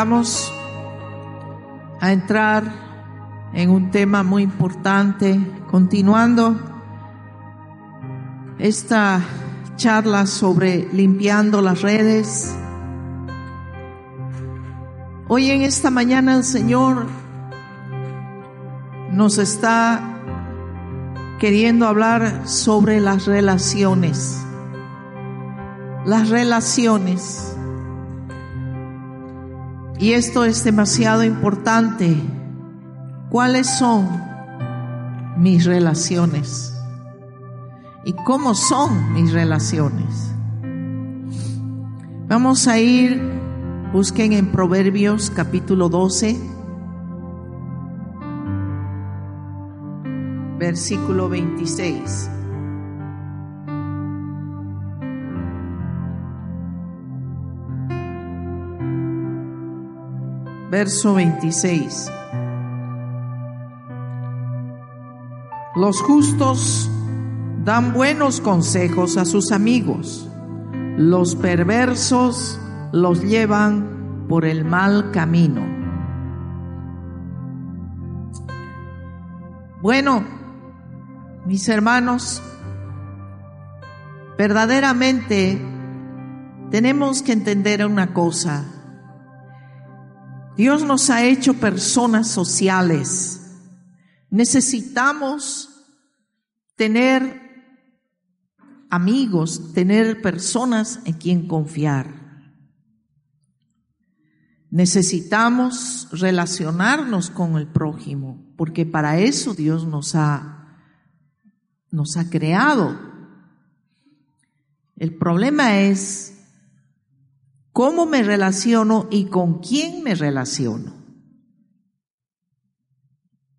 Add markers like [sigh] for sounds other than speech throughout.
Vamos a entrar en un tema muy importante, continuando esta charla sobre limpiando las redes. Hoy en esta mañana el Señor nos está queriendo hablar sobre las relaciones. Las relaciones. Y esto es demasiado importante. ¿Cuáles son mis relaciones? ¿Y cómo son mis relaciones? Vamos a ir, busquen en Proverbios capítulo 12, versículo 26. Verso 26. Los justos dan buenos consejos a sus amigos, los perversos los llevan por el mal camino. Bueno, mis hermanos, verdaderamente tenemos que entender una cosa. Dios nos ha hecho personas sociales. Necesitamos tener amigos, tener personas en quien confiar. Necesitamos relacionarnos con el prójimo, porque para eso Dios nos ha, nos ha creado. El problema es cómo me relaciono y con quién me relaciono.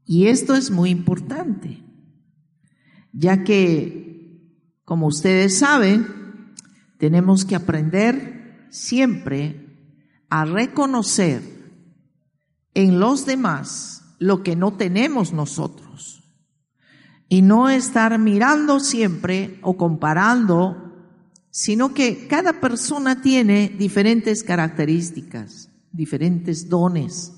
Y esto es muy importante, ya que, como ustedes saben, tenemos que aprender siempre a reconocer en los demás lo que no tenemos nosotros y no estar mirando siempre o comparando sino que cada persona tiene diferentes características, diferentes dones.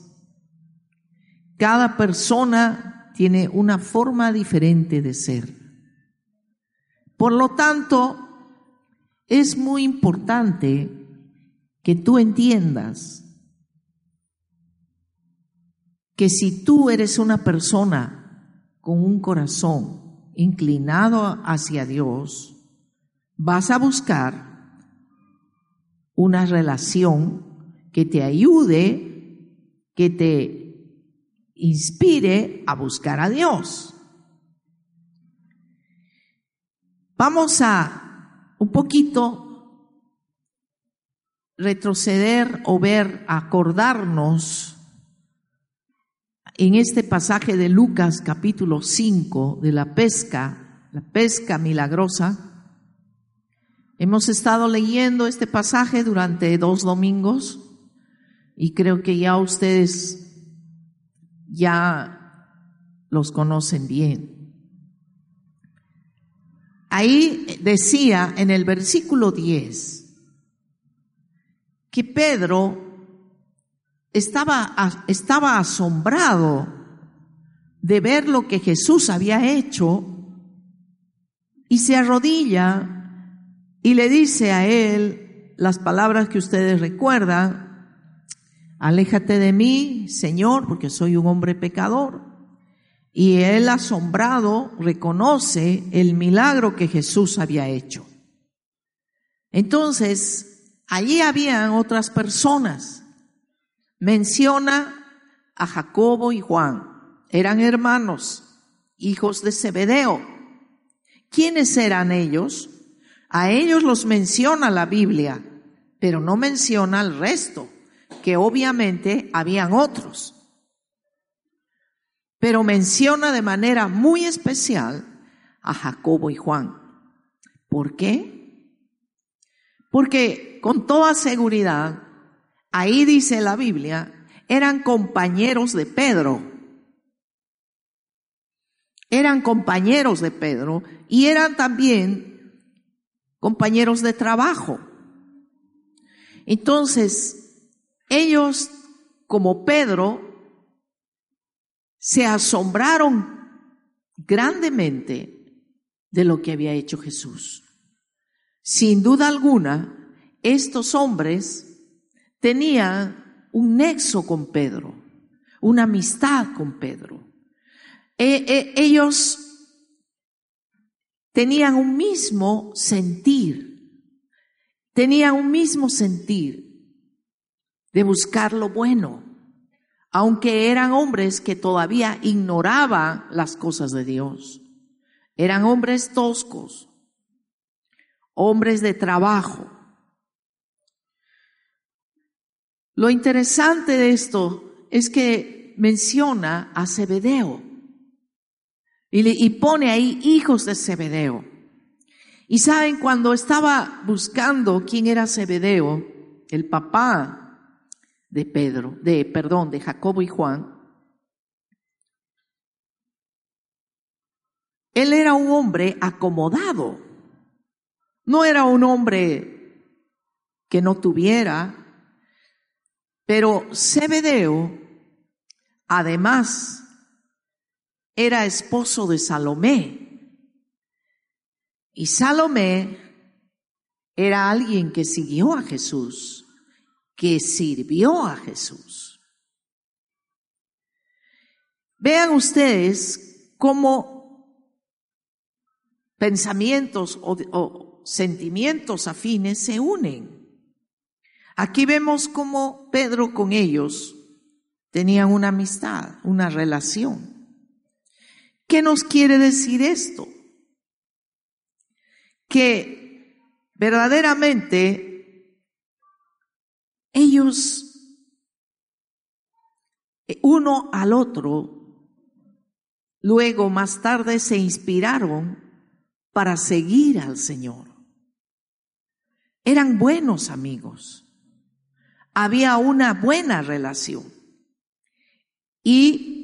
Cada persona tiene una forma diferente de ser. Por lo tanto, es muy importante que tú entiendas que si tú eres una persona con un corazón inclinado hacia Dios, vas a buscar una relación que te ayude, que te inspire a buscar a Dios. Vamos a un poquito retroceder o ver, acordarnos en este pasaje de Lucas capítulo 5 de la pesca, la pesca milagrosa, Hemos estado leyendo este pasaje durante dos domingos y creo que ya ustedes ya los conocen bien. Ahí decía en el versículo 10 que Pedro estaba, estaba asombrado de ver lo que Jesús había hecho y se arrodilla y le dice a él las palabras que ustedes recuerdan, aléjate de mí, Señor, porque soy un hombre pecador. Y él asombrado reconoce el milagro que Jesús había hecho. Entonces, allí habían otras personas. Menciona a Jacobo y Juan. Eran hermanos, hijos de Zebedeo. ¿Quiénes eran ellos? A ellos los menciona la Biblia, pero no menciona al resto, que obviamente habían otros. Pero menciona de manera muy especial a Jacobo y Juan. ¿Por qué? Porque con toda seguridad, ahí dice la Biblia, eran compañeros de Pedro. Eran compañeros de Pedro y eran también compañeros de trabajo. Entonces, ellos, como Pedro, se asombraron grandemente de lo que había hecho Jesús. Sin duda alguna, estos hombres tenían un nexo con Pedro, una amistad con Pedro. E, e, ellos tenían un mismo sentir, tenían un mismo sentir de buscar lo bueno, aunque eran hombres que todavía ignoraban las cosas de Dios. Eran hombres toscos, hombres de trabajo, Lo interesante de esto es que menciona a Zebedeo y, pone ahí hijos de Zebedeo. Y saben, cuando estaba buscando quién era Zebedeo, el papá de Pedro, de, perdón, de Jacobo y Juan, él era un hombre acomodado. No era un hombre que no tuviera pero Zebedeo, además, era esposo de Salomé. Y Salomé era alguien que siguió a Jesús, que sirvió a Jesús. Vean ustedes cómo pensamientos o, sentimientos afines se unen. Aquí vemos cómo Pedro con ellos tenían una amistad, una relación. ¿Qué nos quiere decir esto? Que verdaderamente ellos, uno al otro, luego más tarde se inspiraron para seguir al Señor. Eran buenos amigos había una buena relación. Y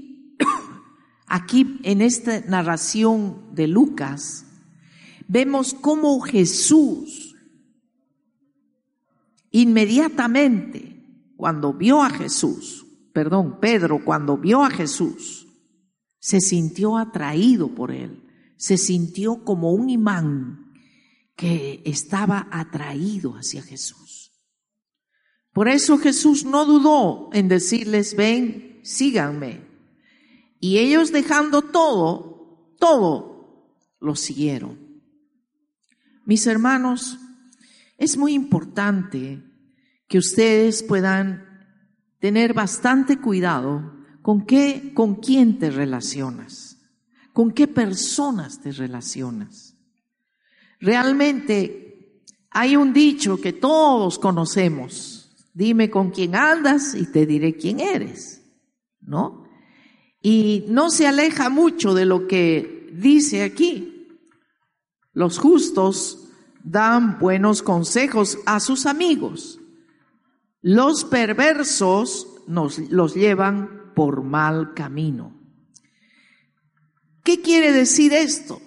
aquí en esta narración de Lucas, vemos cómo Jesús inmediatamente, cuando vio a Jesús, perdón, Pedro, cuando vio a Jesús, se sintió atraído por él, se sintió como un imán que estaba atraído hacia Jesús. Por eso Jesús no dudó en decirles, ven, síganme. Y ellos dejando todo, todo, lo siguieron. Mis hermanos, es muy importante que ustedes puedan tener bastante cuidado con qué, con quién te relacionas, con qué personas te relacionas. Realmente hay un dicho que todos conocemos dime con quién andas y te diré quién eres, ¿no? Y no se aleja mucho de lo que dice aquí. Los justos dan buenos consejos a sus amigos. Los perversos nos los llevan por mal camino. ¿Qué quiere decir esto?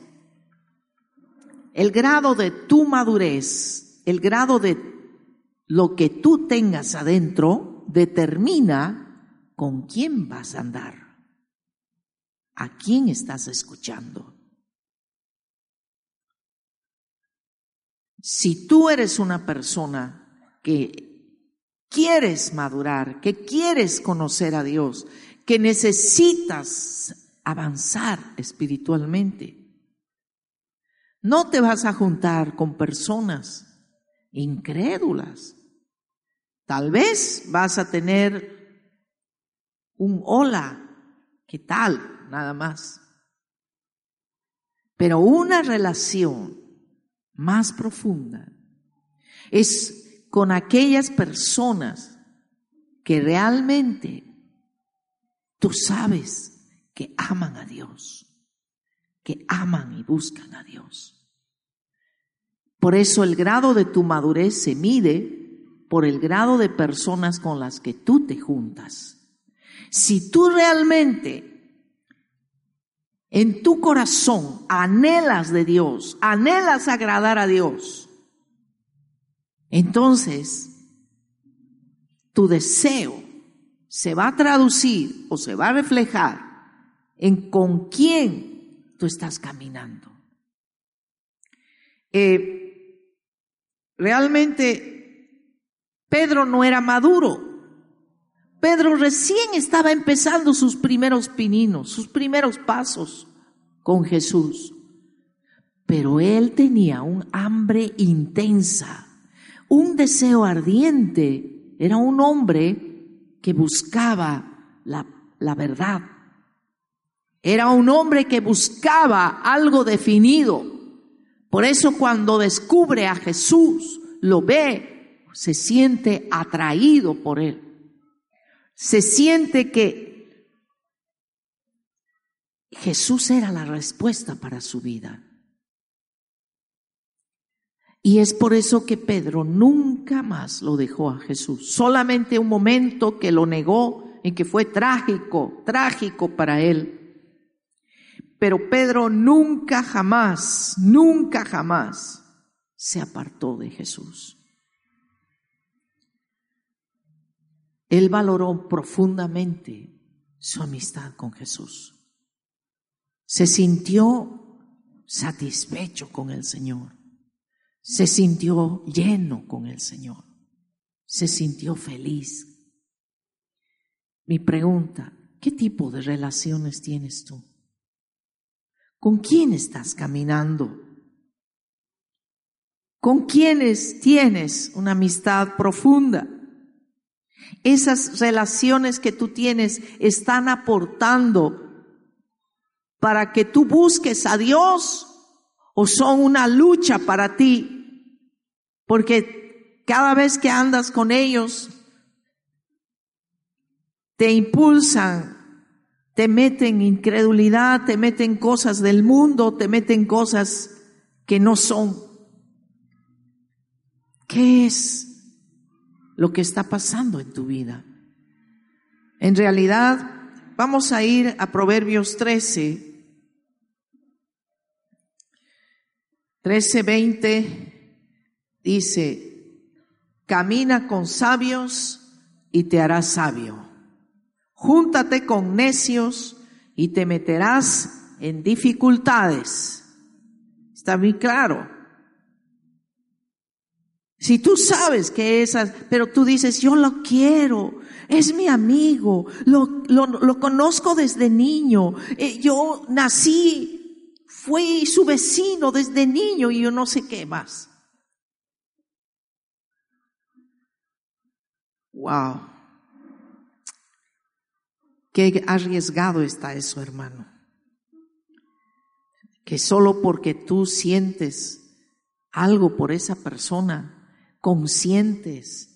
El grado de tu madurez, el grado de lo que tú tengas adentro determina con quién vas a andar, a quién estás escuchando. Si tú eres una persona que quieres madurar, que quieres conocer a Dios, que necesitas avanzar espiritualmente, no te vas a juntar con personas incrédulas Tal vez vas a tener un hola, ¿qué tal? Nada más. Pero una relación más profunda es con aquellas personas que realmente tú sabes que aman a Dios, que aman y buscan a Dios. Por eso el grado de tu madurez se mide por el grado de personas con las que tú te juntas. Si tú realmente en tu corazón anhelas de Dios, anhelas agradar a Dios, entonces tu deseo se va a traducir o se va a reflejar en con quién tú estás caminando. Eh, realmente Pedro no era maduro. Pedro recién estaba empezando sus primeros pininos, sus primeros pasos con Jesús. Pero él tenía un hambre intensa, un deseo ardiente. Era un hombre que buscaba la, la verdad. Era un hombre que buscaba algo definido. Por eso cuando descubre a Jesús, lo ve, se siente atraído por él se siente que Jesús era la respuesta para su vida. Y es por eso que Pedro nunca más lo dejó a Jesús. Solamente un momento que lo negó y que fue trágico, trágico para él. Pero Pedro nunca jamás, nunca jamás se apartó de Jesús. Él valoró profundamente su amistad con Jesús. Se sintió satisfecho con el Señor. Se sintió lleno con el Señor. Se sintió feliz. Mi pregunta, ¿qué tipo de relaciones tienes tú? ¿Con quién estás caminando? ¿Con quiénes tienes una amistad profunda? Esas relaciones que tú tienes están aportando para que tú busques a Dios o son una lucha para ti. Porque cada vez que andas con ellos, te impulsan, te meten incredulidad, te meten cosas del mundo, te meten cosas que no son. ¿Qué es lo que está pasando en tu vida. En realidad, vamos a ir a Proverbios 13, 13, 20, dice, camina con sabios y te harás sabio. Júntate con necios y te meterás en dificultades. Está muy claro. Si tú sabes que esas, pero tú dices, yo lo quiero, es mi amigo, lo, lo, conozco desde niño, eh, yo nací, fui su vecino desde niño y yo no sé qué más. Wow. Qué arriesgado está eso, hermano. Que solo porque tú sientes algo por esa persona, conscientes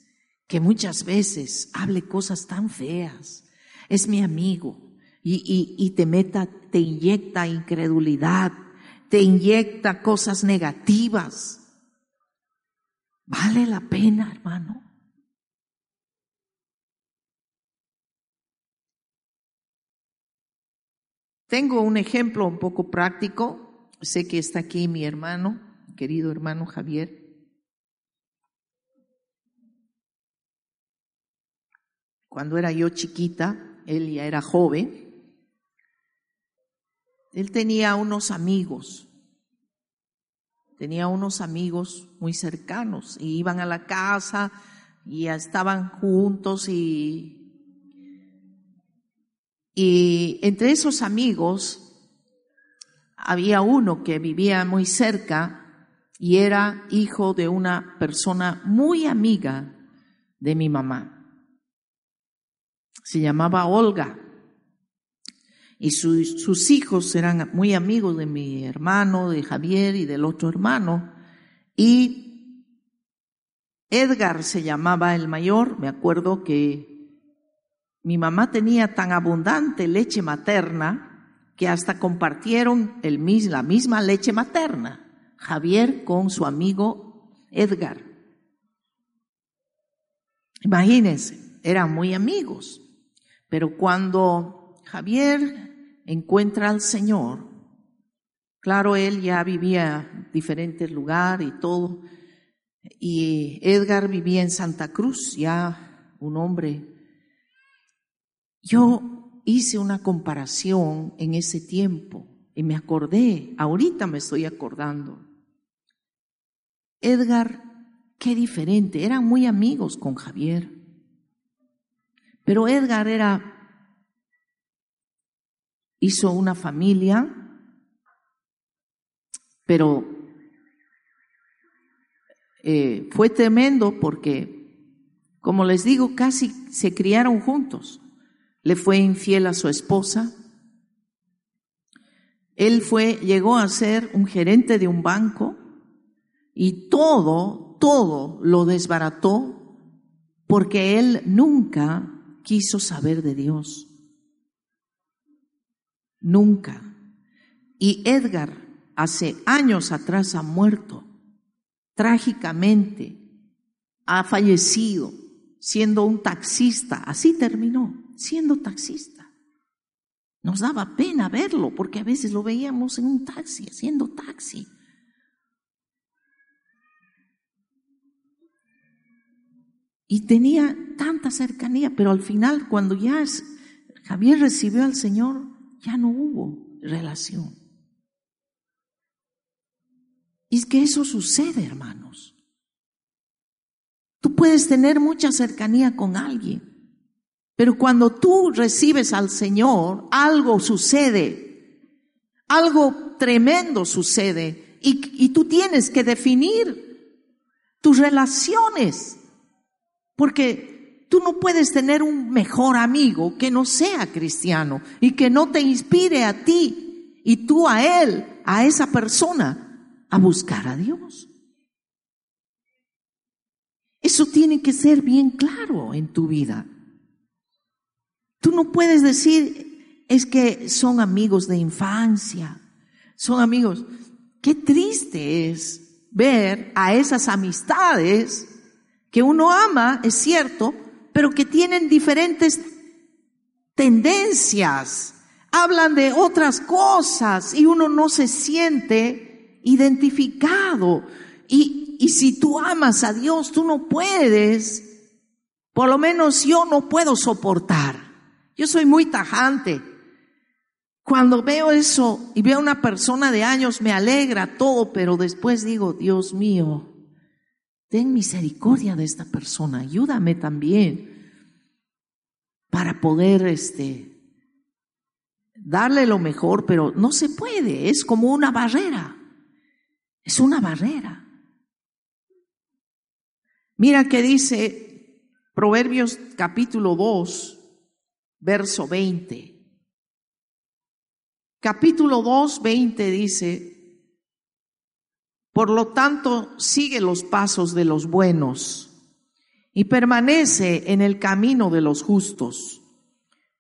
que muchas veces hable cosas tan feas. Es mi amigo y, y, te meta, te inyecta incredulidad, te inyecta cosas negativas. ¿Vale la pena, hermano? Tengo un ejemplo un poco práctico. Sé que está aquí mi hermano, querido hermano Javier. Cuando era yo chiquita, él ya era joven, él tenía unos amigos, tenía unos amigos muy cercanos y iban a la casa y estaban juntos y, y entre esos amigos había uno que vivía muy cerca y era hijo de una persona muy amiga de mi mamá. Se llamaba Olga. Y sus hijos eran muy amigos de mi hermano, de Javier y del otro hermano. Y Edgar se llamaba el mayor. Me acuerdo que mi mamá tenía tan abundante leche materna que hasta compartieron el, la misma leche materna. Javier con su amigo Edgar. Imagínense, eran muy amigos. Pero cuando Javier encuentra al Señor, claro, él ya vivía en diferentes lugares y todo, y Edgar vivía en Santa Cruz, ya un hombre. Yo hice una comparación en ese tiempo y me acordé, ahorita me estoy acordando. Edgar, qué diferente, eran muy amigos con Javier. Pero Edgar era, hizo una familia, pero eh, fue tremendo porque, como les digo, casi se criaron juntos. Le fue infiel a su esposa. Él fue, llegó a ser un gerente de un banco y todo, todo lo desbarató porque él nunca quiso saber de Dios. Nunca. Y Edgar hace años atrás ha muerto, trágicamente, ha fallecido siendo un taxista, así terminó, siendo taxista. Nos daba pena verlo porque a veces lo veíamos en un taxi, haciendo taxi. Y tenía tanta cercanía, pero al final, cuando ya Javier recibió al Señor, ya no hubo relación. Y es que eso sucede, hermanos. Tú puedes tener mucha cercanía con alguien, pero cuando tú recibes al Señor, algo sucede, algo tremendo sucede, y, y tú tienes que definir tus relaciones porque tú no puedes tener un mejor amigo que no sea cristiano y que no te inspire a ti y tú a él, a esa persona, a buscar a Dios. Eso tiene que ser bien claro en tu vida. Tú no puedes decir, es que son amigos de infancia, son amigos. Qué triste es ver a esas amistades que uno ama, es cierto, pero que tienen diferentes tendencias, hablan de otras cosas y uno no se siente identificado. Y, y si tú amas a Dios, tú no puedes, por lo menos yo no puedo soportar. Yo soy muy tajante. Cuando veo eso y veo a una persona de años, me alegra todo, pero después digo, Dios mío, ten misericordia de esta persona, ayúdame también para poder este darle lo mejor, pero no se puede, es como una barrera. Es una barrera. Mira que dice Proverbios capítulo 2, verso 20. Capítulo 2, 20 dice, por lo tanto, sigue los pasos de los buenos y permanece en el camino de los justos,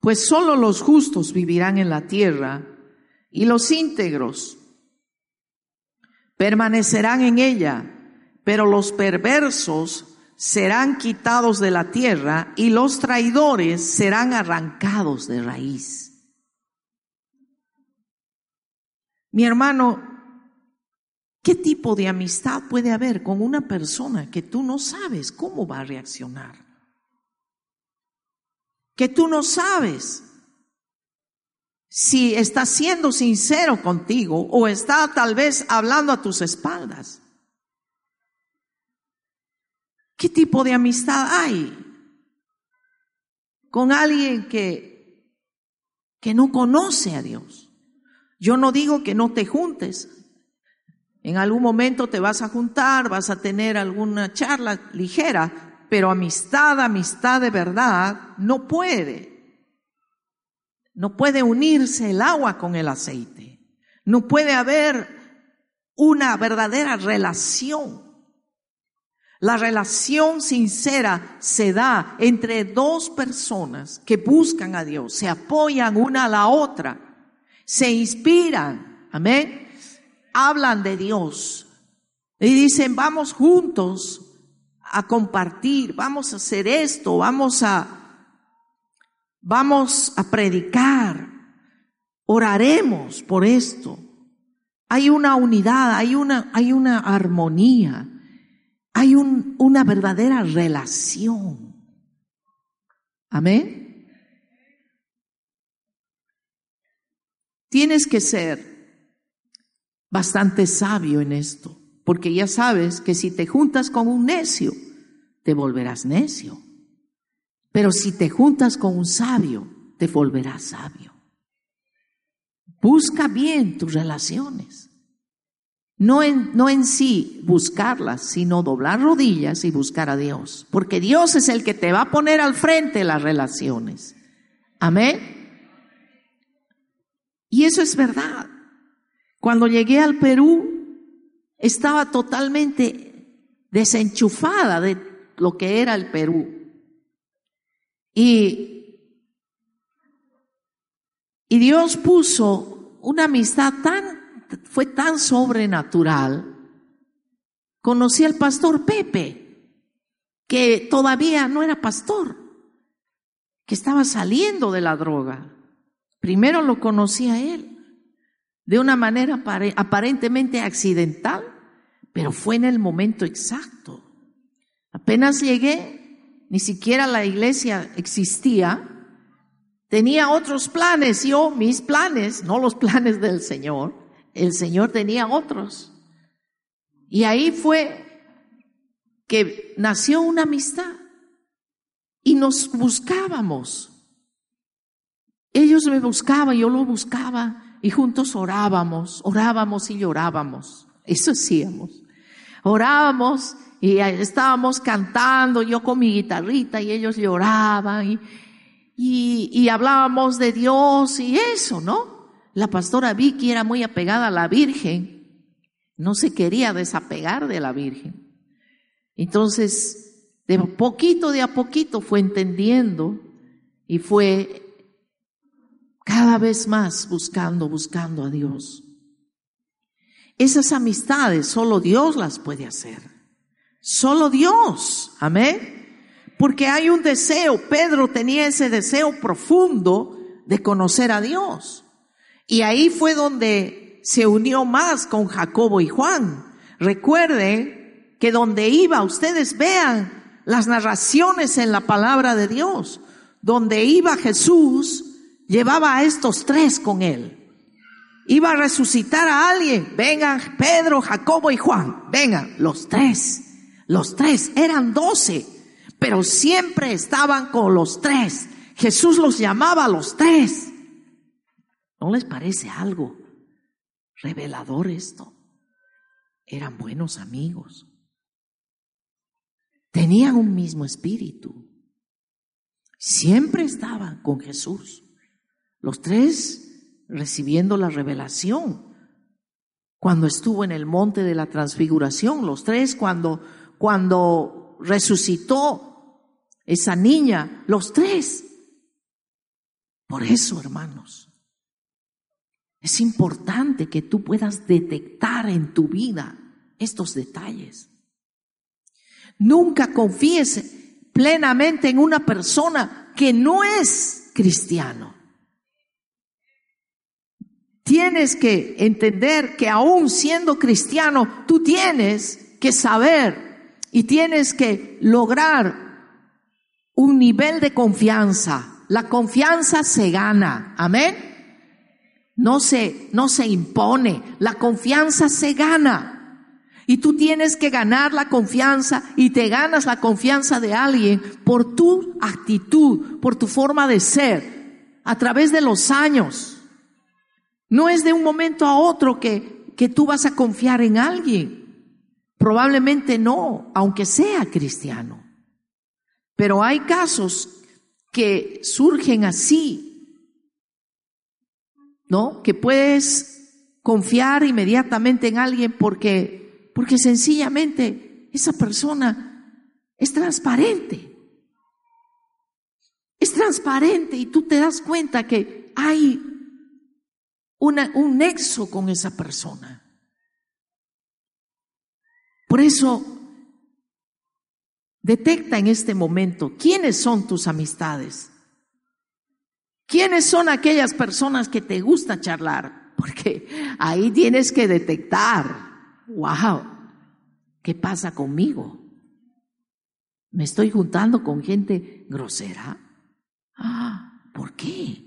pues sólo los justos vivirán en la tierra y los íntegros permanecerán en ella, pero los perversos serán quitados de la tierra y los traidores serán arrancados de raíz. Mi hermano, ¿Qué tipo de amistad puede haber con una persona que tú no sabes cómo va a reaccionar? Que tú no sabes si está siendo sincero contigo o está tal vez hablando a tus espaldas. ¿Qué tipo de amistad hay con alguien que, que no conoce a Dios? Yo no digo que no te juntes, en algún momento te vas a juntar, vas a tener alguna charla ligera, pero amistad, amistad de verdad, no puede. no puede unirse el agua con el aceite. No puede haber una verdadera relación. La relación sincera se da entre dos personas que buscan a Dios, se apoyan una a la otra, se inspiran, amén, hablan de Dios y dicen, vamos juntos a compartir, vamos a hacer esto, vamos a vamos a predicar, oraremos por esto. Hay una unidad, hay una, hay una armonía, hay un, una verdadera relación. Amén. Tienes que ser bastante sabio en esto, porque ya sabes que si te juntas con un necio, te volverás necio. Pero si te juntas con un sabio, te volverás sabio. Busca bien tus relaciones. No en, no en sí buscarlas, sino doblar rodillas y buscar a Dios. Porque Dios es el que te va a poner al frente las relaciones. Amén. Y eso es verdad. Cuando llegué al Perú, estaba totalmente desenchufada de lo que era el Perú. Y, y Dios puso una amistad tan, fue tan sobrenatural. Conocí al pastor Pepe, que todavía no era pastor, que estaba saliendo de la droga. Primero lo conocí a él, de una manera aparentemente accidental, pero fue en el momento exacto. Apenas llegué, ni siquiera la iglesia existía, tenía otros planes, yo mis planes, no los planes del Señor, el Señor tenía otros. Y ahí fue que nació una amistad y nos buscábamos. Ellos me buscaban, yo lo buscaba y juntos orábamos, orábamos y llorábamos. Eso hacíamos. Orábamos y estábamos cantando, yo con mi guitarrita y ellos lloraban y, y, hablábamos de Dios y eso, ¿no? La pastora Vicky era muy apegada a la Virgen, no se quería desapegar de la Virgen. Entonces, de poquito de a poquito fue entendiendo y fue cada vez más buscando, buscando a Dios. Esas amistades solo Dios las puede hacer. Solo Dios. Amén. Porque hay un deseo. Pedro tenía ese deseo profundo de conocer a Dios. Y ahí fue donde se unió más con Jacobo y Juan. Recuerden que donde iba, ustedes vean las narraciones en la palabra de Dios. Donde iba Jesús, llevaba a estos tres con él. Iba a resucitar a alguien. Vengan Pedro, Jacobo y Juan. Vengan, los tres. Los tres eran doce, pero siempre estaban con los tres. Jesús los llamaba a los tres. ¿No les parece algo revelador esto? Eran buenos amigos. Tenían un mismo espíritu. Siempre estaban con Jesús. Los tres recibiendo la revelación. Cuando estuvo en el monte de la transfiguración, los tres cuando cuando resucitó esa niña, los tres. Por eso, hermanos, es importante que tú puedas detectar en tu vida estos detalles. Nunca confíes plenamente en una persona que no es cristiano. Tienes que entender que aún siendo cristiano, tú tienes que saber y tienes que lograr un nivel de confianza. La confianza se gana. Amén. No se, no se impone. La confianza se gana. Y tú tienes que ganar la confianza y te ganas la confianza de alguien por tu actitud, por tu forma de ser, a través de los años. No es de un momento a otro que, que tú vas a confiar en alguien. Probablemente no, aunque sea cristiano. Pero hay casos que surgen así ¿no? Que puedes confiar inmediatamente en alguien porque, porque sencillamente esa persona es transparente. Es transparente y tú te das cuenta que hay una, un nexo con esa persona. Por eso, detecta en este momento quiénes son tus amistades. ¿Quiénes son aquellas personas que te gusta charlar? Porque ahí tienes que detectar, wow, ¿qué pasa conmigo? ¿Me estoy juntando con gente grosera? Ah, ¿por qué?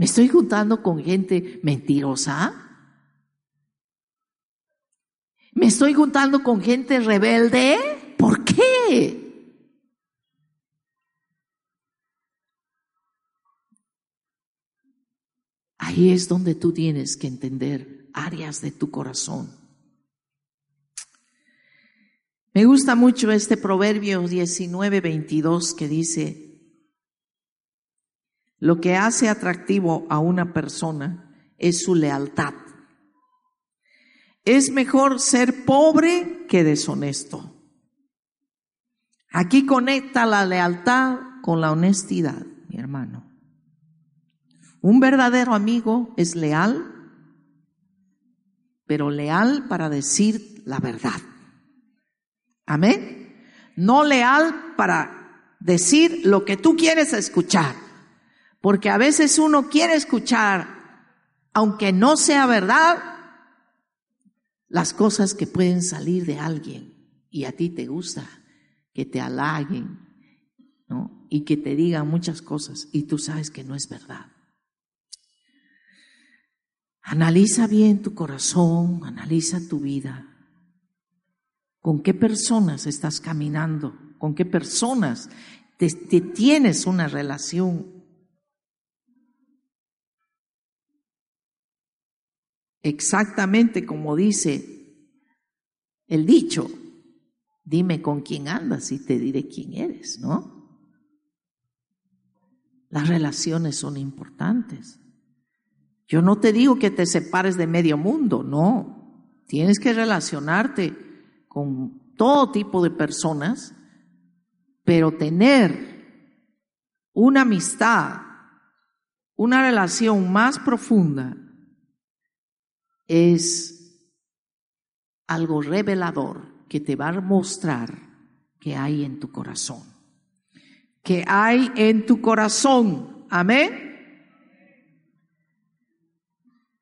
¿Me estoy juntando con gente mentirosa? ¿Me estoy juntando con gente rebelde? ¿Por qué? Ahí es donde tú tienes que entender áreas de tu corazón. Me gusta mucho este proverbio 19, 22 que dice, lo que hace atractivo a una persona es su lealtad. Es mejor ser pobre que deshonesto. Aquí conecta la lealtad con la honestidad, mi hermano. Un verdadero amigo es leal, pero leal para decir la verdad. Amén. No leal para decir lo que tú quieres escuchar. Porque a veces uno quiere escuchar, aunque no sea verdad, las cosas que pueden salir de alguien y a ti te gusta que te halaguen, ¿no? Y que te digan muchas cosas y tú sabes que no es verdad. Analiza bien tu corazón, analiza tu vida. ¿Con qué personas estás caminando? ¿Con qué personas te, tienes una relación? Exactamente como dice el dicho, dime con quién andas y te diré quién eres, ¿no? Las relaciones son importantes. Yo no te digo que te separes de medio mundo, no. Tienes que relacionarte con todo tipo de personas, pero tener una amistad, una relación más profunda, es algo revelador que te va a mostrar que hay en tu corazón. Que hay en tu corazón. Amén.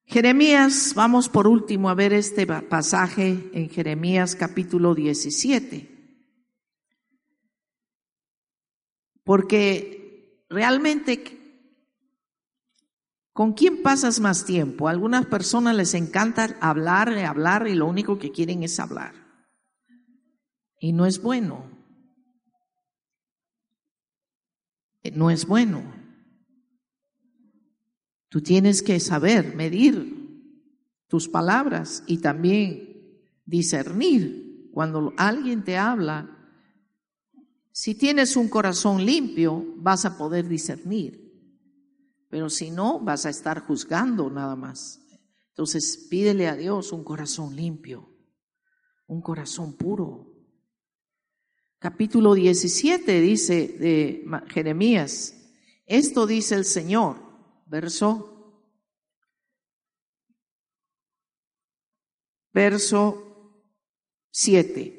Jeremías, vamos por último a ver este pasaje en Jeremías capítulo 17. Porque realmente, ¿con quién pasas más tiempo? A algunas personas les encanta hablar y hablar y lo único que quieren es hablar. Y no es bueno. No es bueno. Tú tienes que saber medir tus palabras y también discernir cuando alguien te habla. Si tienes un corazón limpio, vas a poder discernir. Pero si no, vas a estar juzgando nada más. Entonces pídele a Dios un corazón limpio, un corazón puro. Capítulo 17 dice de Jeremías, esto dice el Señor verso, verso 7.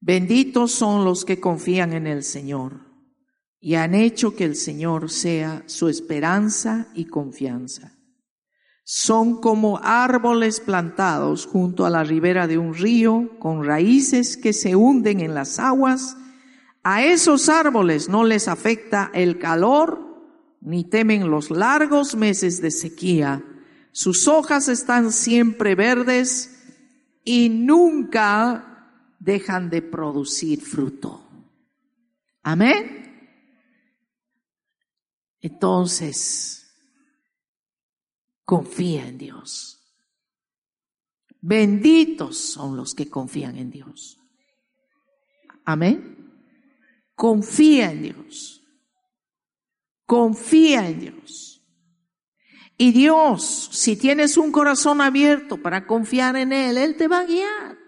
Benditos son los que confían en el Señor y han hecho que el Señor sea su esperanza y confianza. Son como árboles plantados junto a la ribera de un río, con raíces que se hunden en las aguas. A esos árboles no les afecta el calor ni temen los largos meses de sequía. Sus hojas están siempre verdes y nunca dejan de producir fruto. Amén. Entonces, confía en Dios. Benditos son los que confían en Dios. Amén. Confía en Dios. Confía en Dios. Y Dios, si tienes un corazón abierto para confiar en Él, Él te va a guiar.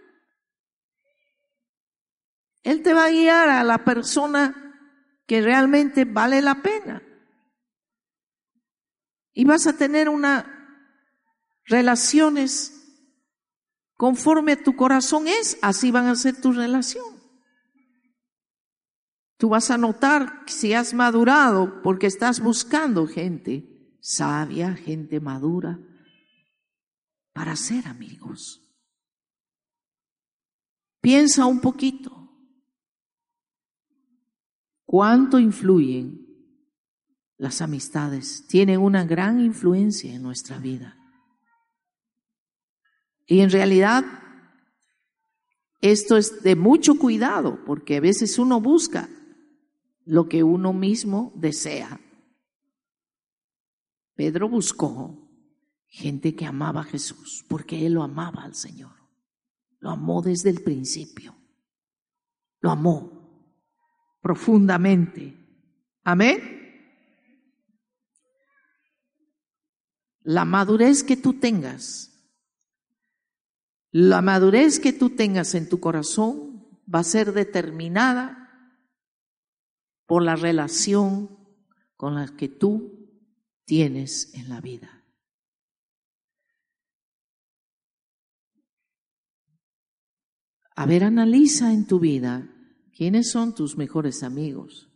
Él te va a guiar a la persona que realmente vale la pena. Y vas a tener una relaciones conforme tu corazón es, así van a ser tu relación. Tú vas a notar si has madurado porque estás buscando gente sabia, gente madura, para ser amigos. Piensa un poquito. ¿Cuánto influyen las amistades? Tienen una gran influencia en nuestra vida. Y en realidad, esto es de mucho cuidado, porque a veces uno busca lo que uno mismo desea. Pedro buscó gente que amaba a Jesús, porque él lo amaba al Señor. Lo amó desde el principio. Lo amó profundamente. Amén. La madurez que tú tengas, la madurez que tú tengas en tu corazón va a ser determinada por la relación con la que tú tienes en la vida. A ver, analiza en tu vida quiénes son tus mejores amigos.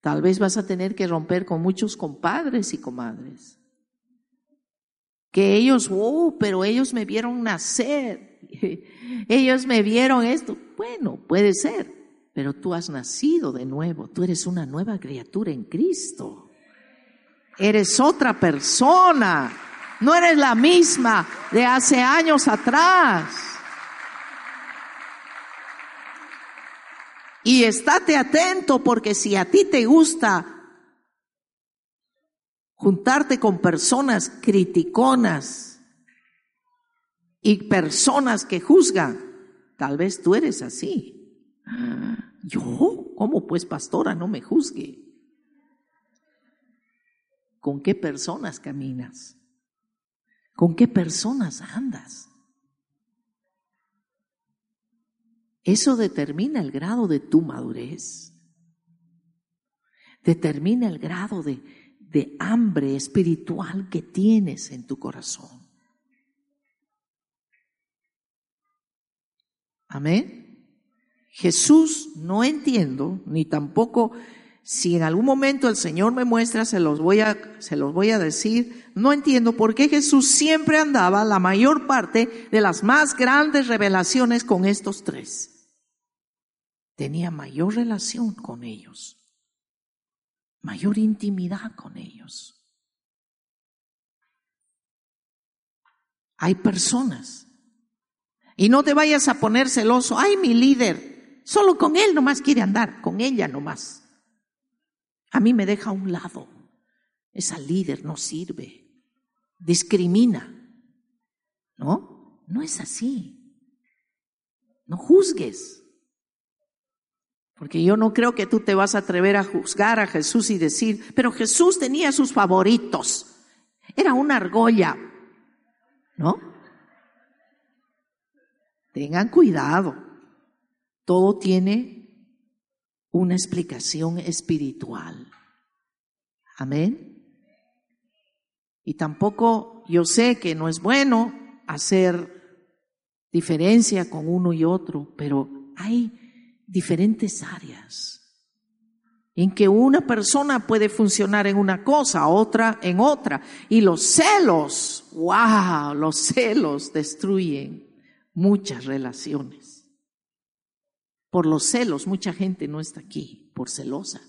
Tal vez vas a tener que romper con muchos compadres y comadres. Que ellos, oh, pero ellos me vieron nacer. [laughs] ellos me vieron esto. Bueno, puede ser, pero tú has nacido de nuevo. Tú eres una nueva criatura en Cristo. Eres otra persona. No eres la misma de hace años atrás. Y estate atento porque si a ti te gusta juntarte con personas criticonas y personas que juzgan, tal vez tú eres así. ¿Yo? ¿Cómo pues, pastora? No me juzgue con qué personas caminas, con qué personas andas. Eso determina el grado de tu madurez, determina el grado de, de hambre espiritual que tienes en tu corazón. Amén. Jesús no entiendo, ni tampoco si en algún momento el Señor me muestra, se los voy a, se los voy a decir. No entiendo por qué Jesús siempre andaba la mayor parte de las más grandes revelaciones con estos tres. Tenía mayor relación con ellos, mayor intimidad con ellos. Hay personas. Y no te vayas a poner celoso. Ay, mi líder, solo con él nomás quiere andar, con ella nomás. A mí me deja a un lado. Esa líder no sirve. Discrimina. ¿No? No es así. No juzgues. Porque yo no creo que tú te vas a atrever a juzgar a Jesús y decir, pero Jesús tenía sus favoritos. Era una argolla. ¿No? Tengan cuidado. Todo tiene una explicación espiritual. Amén. Y tampoco yo sé que no es bueno hacer diferencia con uno y otro, pero hay diferentes áreas en que una persona puede funcionar en una cosa, otra en otra. Y los celos, wow, los celos destruyen muchas relaciones. Por los celos, mucha gente no está aquí, por celosa.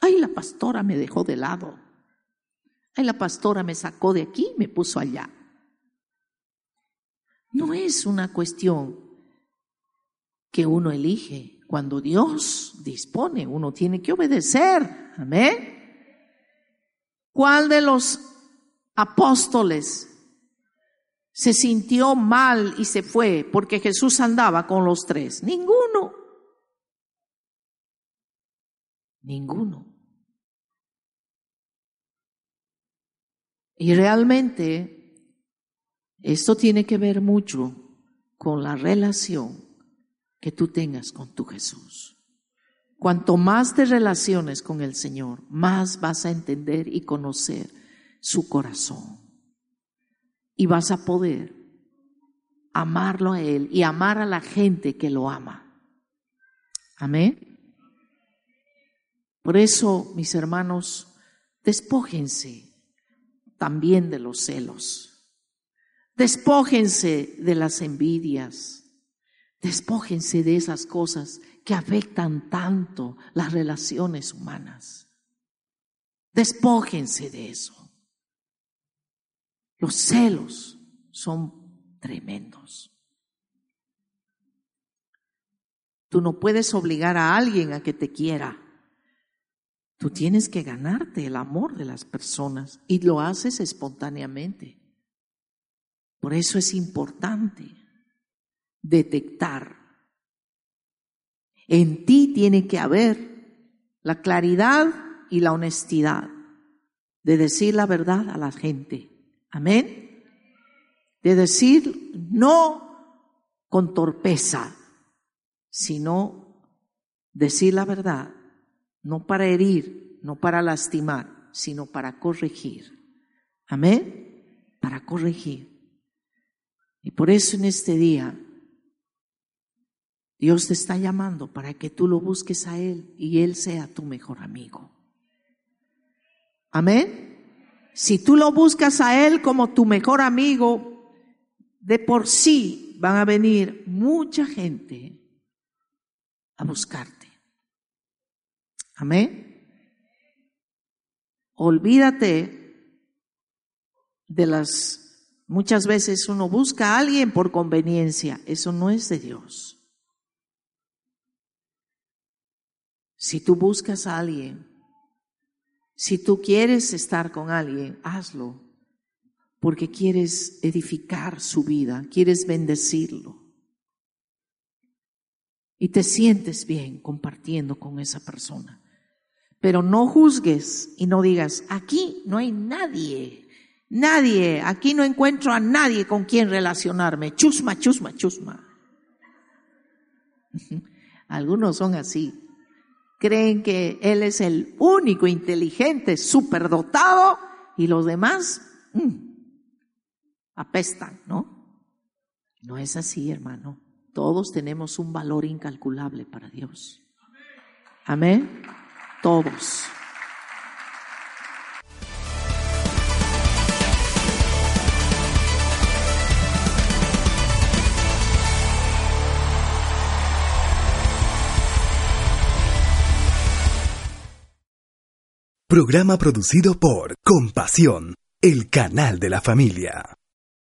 Ay, la pastora me dejó de lado. Ay, la pastora me sacó de aquí, me puso allá. No es una cuestión que uno elige. Cuando Dios dispone, uno tiene que obedecer. Amén. ¿Cuál de los apóstoles se sintió mal y se fue porque Jesús andaba con los tres? Ninguno. Ninguno. Y realmente esto tiene que ver mucho con la relación que tú tengas con tu Jesús. Cuanto más te relaciones con el Señor, más vas a entender y conocer su corazón. Y vas a poder amarlo a Él y amar a la gente que lo ama. Amén. Por eso, mis hermanos, despójense también de los celos. Despójense de las envidias. Despójense de esas cosas que afectan tanto las relaciones humanas. Despójense de eso. Los celos son tremendos. Tú no puedes obligar a alguien a que te quiera. Tú tienes que ganarte el amor de las personas y lo haces espontáneamente. Por eso es importante detectar en ti tiene que haber la claridad y la honestidad de decir la verdad a la gente. Amén. De decir no con torpeza, sino decir la verdad, no para herir, no para lastimar, sino para corregir. Amén. Para corregir. Y por eso en este día Dios te está llamando para que tú lo busques a Él y Él sea tu mejor amigo. Amén. Si tú lo buscas a Él como tu mejor amigo, de por sí van a venir mucha gente a buscarte. Amén. Olvídate de las... Muchas veces uno busca a alguien por conveniencia. Eso no es de Dios. Si tú buscas a alguien, si tú quieres estar con alguien, hazlo, porque quieres edificar su vida, quieres bendecirlo. Y te sientes bien compartiendo con esa persona. Pero no juzgues y no digas, aquí no hay nadie, nadie, aquí no encuentro a nadie con quien relacionarme. Chusma, chusma, chusma. [laughs] Algunos son así creen que él es el único inteligente, superdotado, y los demás mm, apestan, ¿no? No es así, hermano. Todos tenemos un valor incalculable para Dios. Amén. Todos. Programa producido por Compasión, el canal de la familia.